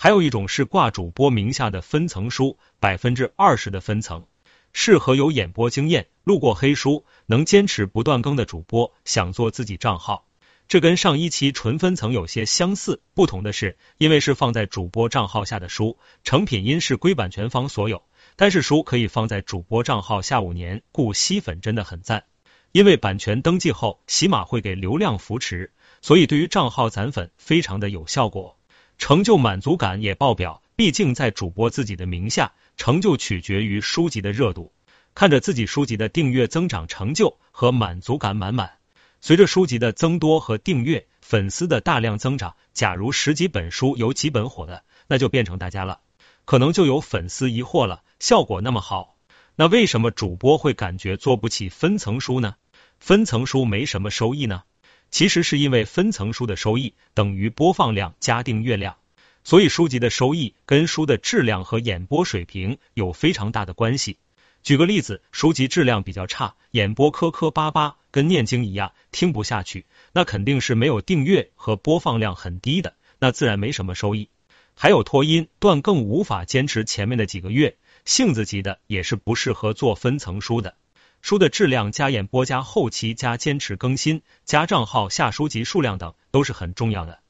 还有一种是挂主播名下的分层书，百分之二十的分层，适合有演播经验、录过黑书、能坚持不断更的主播，想做自己账号。这跟上一期纯分层有些相似，不同的是，因为是放在主播账号下的书，成品音是归版权方所有，但是书可以放在主播账号下五年，故吸粉真的很赞。因为版权登记后，起码会给流量扶持，所以对于账号攒粉非常的有效果，成就满足感也爆表。毕竟在主播自己的名下，成就取决于书籍的热度，看着自己书籍的订阅增长，成就和满足感满满。随着书籍的增多和订阅，粉丝的大量增长，假如十几本书有几本火的，那就变成大家了。可能就有粉丝疑惑了，效果那么好，那为什么主播会感觉做不起分层书呢？分层书没什么收益呢？其实是因为分层书的收益等于播放量加订阅量，所以书籍的收益跟书的质量和演播水平有非常大的关系。举个例子，书籍质量比较差，演播磕磕巴巴，跟念经一样，听不下去，那肯定是没有订阅和播放量很低的，那自然没什么收益。还有拖音断，更无法坚持前面的几个月，性子急的也是不适合做分层书的。书的质量加演播加后期加坚持更新加账号下书籍数量等都是很重要的。